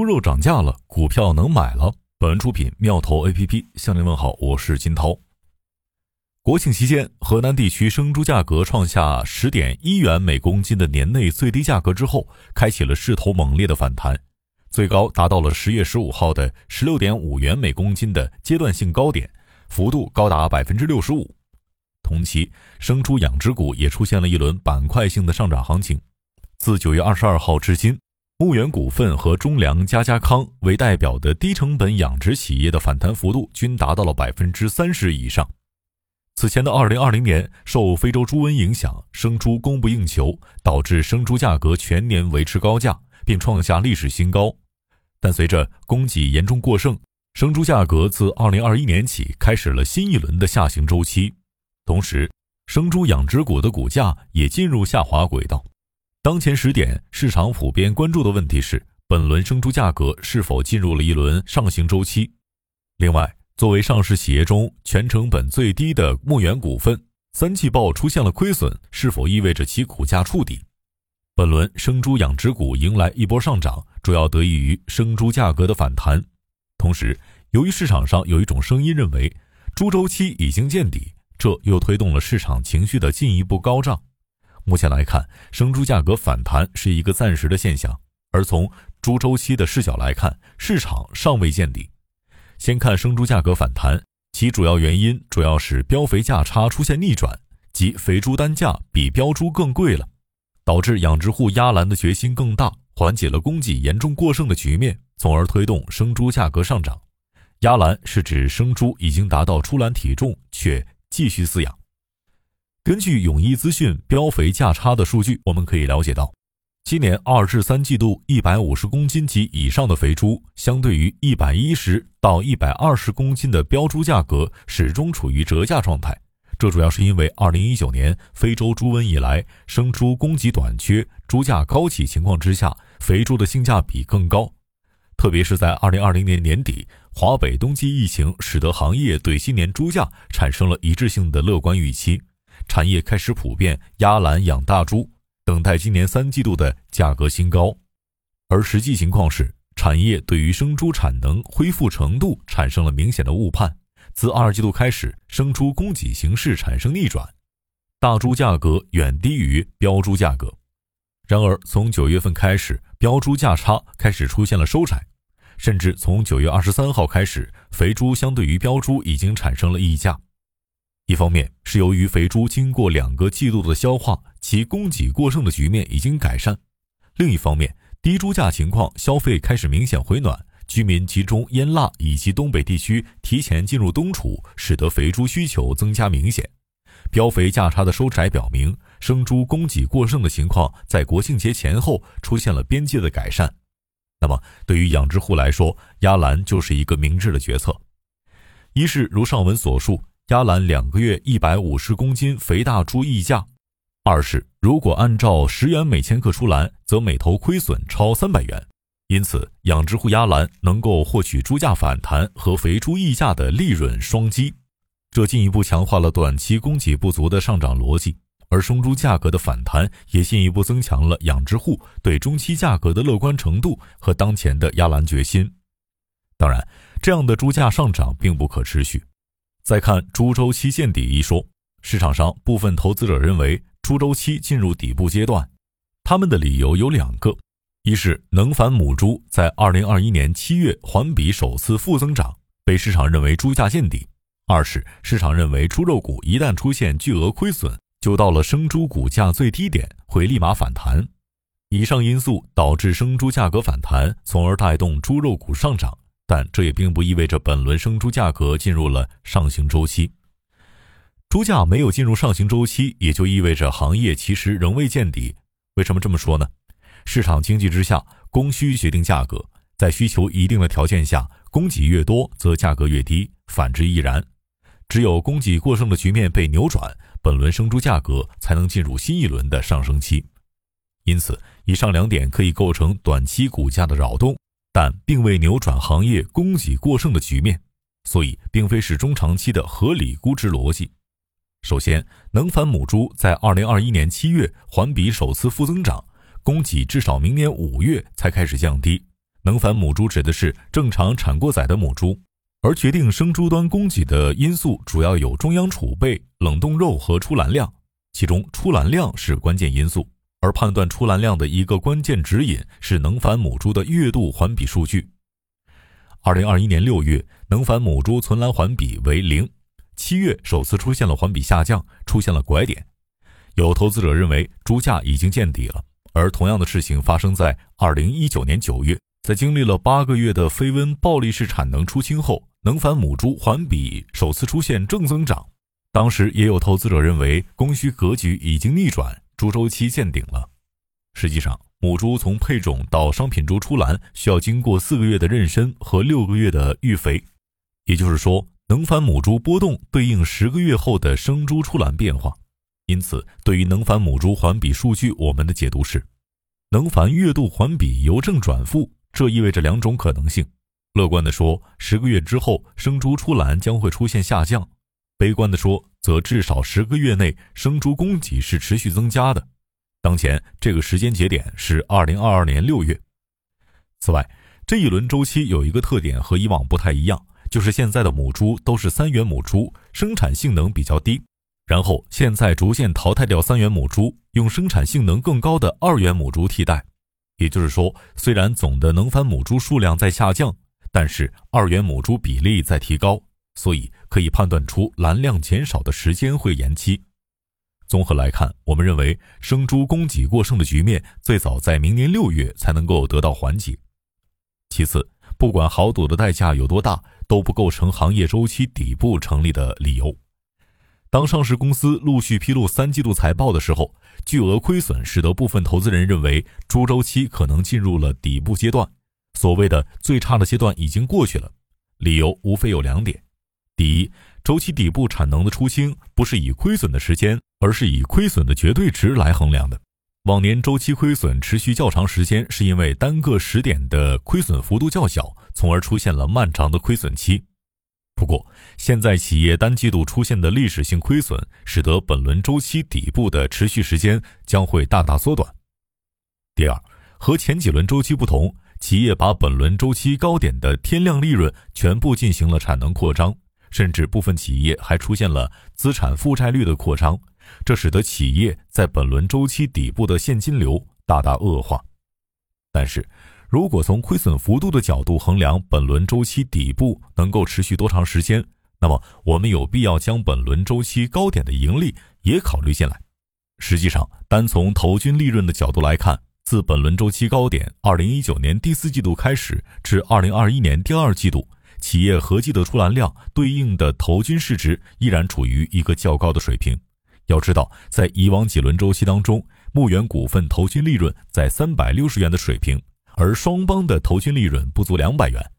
猪肉涨价了，股票能买了。本文出品妙投 A P P 向您问好，我是金涛。国庆期间，河南地区生猪价格创下十点一元每公斤的年内最低价格之后，开启了势头猛烈的反弹，最高达到了十月十五号的十六点五元每公斤的阶段性高点，幅度高达百分之六十五。同期，生猪养殖股也出现了一轮板块性的上涨行情。自九月二十二号至今，牧原股份和中粮、家家康为代表的低成本养殖企业的反弹幅度均达到了百分之三十以上。此前的二零二零年，受非洲猪瘟影响，生猪供不应求，导致生猪价格全年维持高价，并创下历史新高。但随着供给严重过剩，生猪价格自二零二一年起开始了新一轮的下行周期，同时，生猪养殖股的股价也进入下滑轨道。当前时点，市场普遍关注的问题是，本轮生猪价格是否进入了一轮上行周期？另外，作为上市企业中全成本最低的牧原股份，三季报出现了亏损，是否意味着其股价触底？本轮生猪养殖股迎来一波上涨，主要得益于生猪价格的反弹。同时，由于市场上有一种声音认为猪周期已经见底，这又推动了市场情绪的进一步高涨。目前来看，生猪价格反弹是一个暂时的现象，而从猪周期的视角来看，市场尚未见底。先看生猪价格反弹，其主要原因主要是膘肥价差出现逆转，即肥猪单价比膘猪更贵了，导致养殖户压栏的决心更大，缓解了供给严重过剩的局面，从而推动生猪价格上涨。压栏是指生猪已经达到出栏体重，却继续饲养。根据永益资讯膘肥价差的数据，我们可以了解到，今年二至三季度一百五十公斤及以上的肥猪，相对于一百一十到一百二十公斤的膘猪价格，始终处于折价状态。这主要是因为二零一九年非洲猪瘟以来，生猪供给短缺、猪价高企情况之下，肥猪的性价比更高。特别是在二零二零年年底，华北冬季疫情使得行业对今年猪价产生了一致性的乐观预期。产业开始普遍压栏养大猪，等待今年三季度的价格新高，而实际情况是，产业对于生猪产能恢复程度产生了明显的误判。自二季度开始，生猪供给形势产生逆转，大猪价格远低于标猪价格。然而，从九月份开始，标猪价差开始出现了收窄，甚至从九月二十三号开始，肥猪相对于标猪已经产生了溢价。一方面是由于肥猪经过两个季度的消化，其供给过剩的局面已经改善；另一方面，低猪价情况，消费开始明显回暖，居民集中腌腊以及东北地区提前进入冬储，使得肥猪需求增加明显。膘肥价差的收窄表明，生猪供给过剩的情况在国庆节前后出现了边界的改善。那么，对于养殖户来说，压栏就是一个明智的决策。一是如上文所述。压栏两个月一百五十公斤肥大猪溢价，二是如果按照十元每千克出栏，则每头亏损超三百元，因此养殖户压栏能够获取猪价反弹和肥猪溢价的利润双击，这进一步强化了短期供给不足的上涨逻辑，而生猪价格的反弹也进一步增强了养殖户对中期价格的乐观程度和当前的压栏决心。当然，这样的猪价上涨并不可持续。再看猪周期见底一说，市场上部分投资者认为猪周期进入底部阶段，他们的理由有两个：一是能繁母猪在二零二一年七月环比首次负增长，被市场认为猪价见底；二是市场认为猪肉股一旦出现巨额亏损，就到了生猪股价最低点，会立马反弹。以上因素导致生猪价格反弹，从而带动猪肉股上涨。但这也并不意味着本轮生猪价格进入了上行周期。猪价没有进入上行周期，也就意味着行业其实仍未见底。为什么这么说呢？市场经济之下，供需决定价格，在需求一定的条件下，供给越多，则价格越低；反之亦然。只有供给过剩的局面被扭转，本轮生猪价格才能进入新一轮的上升期。因此，以上两点可以构成短期股价的扰动。但并未扭转行业供给过剩的局面，所以并非是中长期的合理估值逻辑。首先，能繁母猪在二零二一年七月环比首次负增长，供给至少明年五月才开始降低，能繁母猪指的是正常产过仔的母猪，而决定生猪端供给的因素主要有中央储备、冷冻肉和出栏量，其中出栏量是关键因素。而判断出栏量的一个关键指引是能繁母猪的月度环比数据。二零二一年六月，能繁母猪存栏环比为零，七月首次出现了环比下降，出现了拐点。有投资者认为猪价已经见底了，而同样的事情发生在二零一九年九月。在经历了八个月的非温暴力式产能出清后，能繁母猪环比首次出现正增长。当时也有投资者认为供需格局已经逆转，猪周期见顶了。实际上，母猪从配种到商品猪出栏需要经过四个月的妊娠和六个月的育肥，也就是说，能繁母猪波动对应十个月后的生猪出栏变化。因此，对于能繁母猪环比数据，我们的解读是：能繁月度环比由正转负。这意味着两种可能性：乐观的说，十个月之后生猪出栏将会出现下降；悲观的说，则至少十个月内生猪供给是持续增加的。当前这个时间节点是二零二二年六月。此外，这一轮周期有一个特点和以往不太一样，就是现在的母猪都是三元母猪，生产性能比较低。然后现在逐渐淘汰掉三元母猪，用生产性能更高的二元母猪替代。也就是说，虽然总的能繁母猪数量在下降，但是二元母猪比例在提高，所以可以判断出栏量减少的时间会延期。综合来看，我们认为生猪供给过剩的局面最早在明年六月才能够得到缓解。其次，不管豪赌的代价有多大，都不构成行业周期底部成立的理由。当上市公司陆续披露三季度财报的时候，巨额亏损使得部分投资人认为猪周期可能进入了底部阶段，所谓的最差的阶段已经过去了。理由无非有两点：第一，周期底部产能的出清不是以亏损的时间，而是以亏损的绝对值来衡量的。往年周期亏损持续较长时间，是因为单个时点的亏损幅度较小，从而出现了漫长的亏损期。不过，现在企业单季度出现的历史性亏损，使得本轮周期底部的持续时间将会大大缩短。第二，和前几轮周期不同，企业把本轮周期高点的天量利润全部进行了产能扩张，甚至部分企业还出现了资产负债率的扩张，这使得企业在本轮周期底部的现金流大大恶化。但是，如果从亏损幅度的角度衡量本轮周期底部能够持续多长时间，那么我们有必要将本轮周期高点的盈利也考虑进来。实际上，单从投均利润的角度来看，自本轮周期高点二零一九年第四季度开始至二零二一年第二季度，企业合计的出栏量对应的投均市值依然处于一个较高的水平。要知道，在以往几轮周期当中，牧原股份投均利润在三百六十元的水平。而双方的投均利润不足两百元。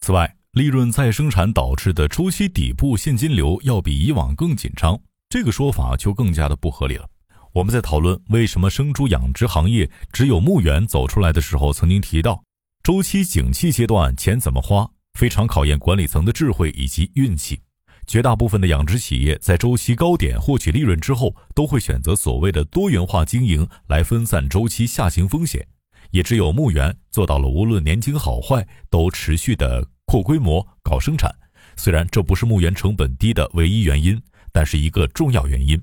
此外，利润再生产导致的周期底部现金流要比以往更紧张，这个说法就更加的不合理了。我们在讨论为什么生猪养殖行业只有牧原走出来的时候，曾经提到，周期景气阶段钱怎么花，非常考验管理层的智慧以及运气。绝大部分的养殖企业在周期高点获取利润之后，都会选择所谓的多元化经营来分散周期下行风险。也只有牧原做到了，无论年景好坏，都持续的扩规模、搞生产。虽然这不是牧原成本低的唯一原因，但是一个重要原因。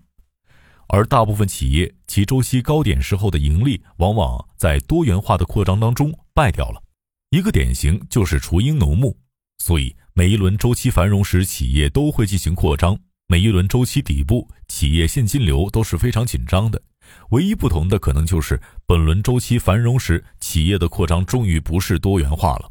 而大部分企业其周期高点时候的盈利，往往在多元化的扩张当中败掉了。一个典型就是雏鹰农牧。所以每一轮周期繁荣时，企业都会进行扩张；每一轮周期底部，企业现金流都是非常紧张的。唯一不同的可能就是本轮周期繁荣时，企业的扩张终于不是多元化了。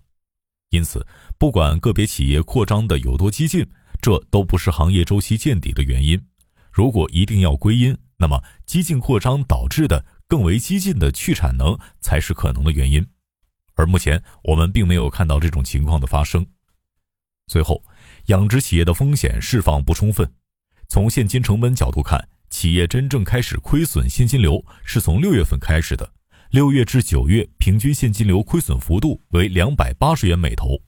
因此，不管个别企业扩张的有多激进，这都不是行业周期见底的原因。如果一定要归因，那么激进扩张导致的更为激进的去产能才是可能的原因。而目前我们并没有看到这种情况的发生。最后，养殖企业的风险释放不充分。从现金成本角度看。企业真正开始亏损现金流是从六月份开始的，六月至九月平均现金流亏损幅度为两百八十元每头。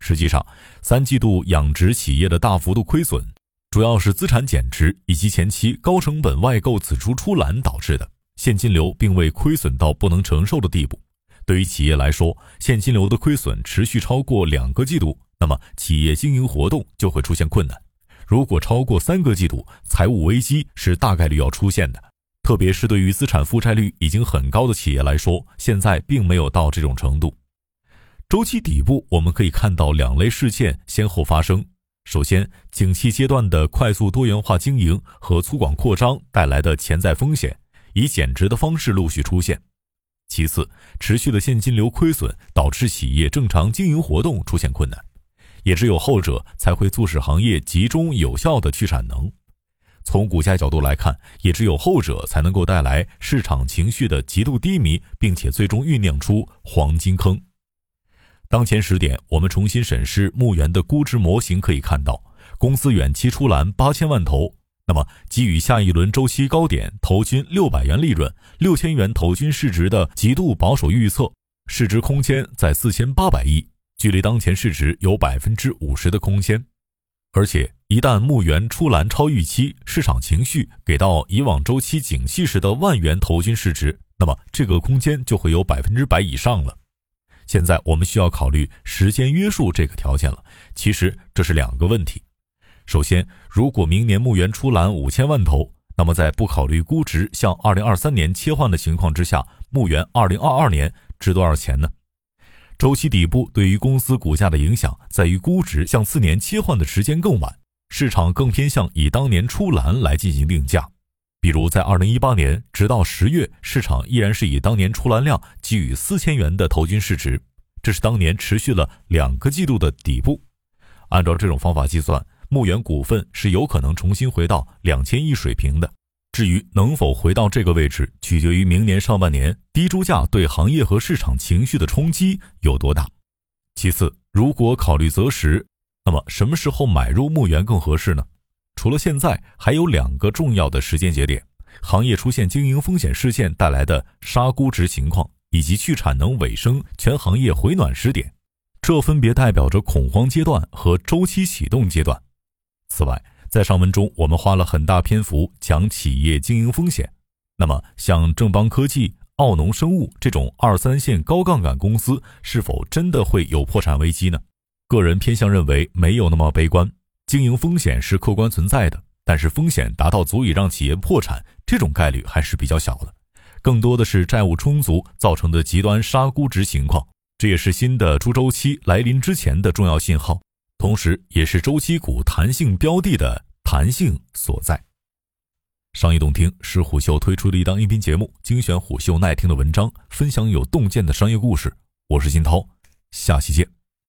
实际上，三季度养殖企业的大幅度亏损，主要是资产减值以及前期高成本外购仔猪出栏导致的，现金流并未亏损到不能承受的地步。对于企业来说，现金流的亏损持续超过两个季度，那么企业经营活动就会出现困难。如果超过三个季度，财务危机是大概率要出现的。特别是对于资产负债率已经很高的企业来说，现在并没有到这种程度。周期底部，我们可以看到两类事件先后发生。首先，景气阶段的快速多元化经营和粗犷扩张带来的潜在风险，以减值的方式陆续出现。其次，持续的现金流亏损导致企业正常经营活动出现困难，也只有后者才会促使行业集中有效的去产能。从股价角度来看，也只有后者才能够带来市场情绪的极度低迷，并且最终酝酿出黄金坑。当前时点，我们重新审视牧原的估值模型，可以看到公司远期出栏八千万头。那么，给予下一轮周期高点投均六百元利润、六千元投均市值的极度保守预测，市值空间在四千八百亿，距离当前市值有百分之五十的空间。而且，一旦牧原出栏超预期，市场情绪给到以往周期景气时的万元投均市值，那么这个空间就会有百分之百以上了。现在我们需要考虑时间约束这个条件了。其实这是两个问题。首先，如果明年牧原出栏五千万头，那么在不考虑估值向二零二三年切换的情况之下，牧原二零二二年值多少钱呢？周期底部对于公司股价的影响在于估值向次年切换的时间更晚，市场更偏向以当年出栏来进行定价。比如在二零一八年，直到十月，市场依然是以当年出栏量给予四千元的投均市值，这是当年持续了两个季度的底部。按照这种方法计算。牧原股份是有可能重新回到两千亿水平的，至于能否回到这个位置，取决于明年上半年低猪价对行业和市场情绪的冲击有多大。其次，如果考虑择时，那么什么时候买入牧原更合适呢？除了现在，还有两个重要的时间节点：行业出现经营风险事件带来的杀估值情况，以及去产能尾声、全行业回暖时点，这分别代表着恐慌阶段和周期启动阶段。此外，在上文中，我们花了很大篇幅讲企业经营风险。那么，像正邦科技、奥农生物这种二三线高杠杆公司，是否真的会有破产危机呢？个人偏向认为没有那么悲观。经营风险是客观存在的，但是风险达到足以让企业破产，这种概率还是比较小的。更多的是债务充足造成的极端杀估值情况，这也是新的猪周期来临之前的重要信号。同时，也是周期股弹性标的的弹性所在。商业洞听是虎嗅推出的一档音频节目，精选虎嗅耐听的文章，分享有洞见的商业故事。我是金涛，下期见。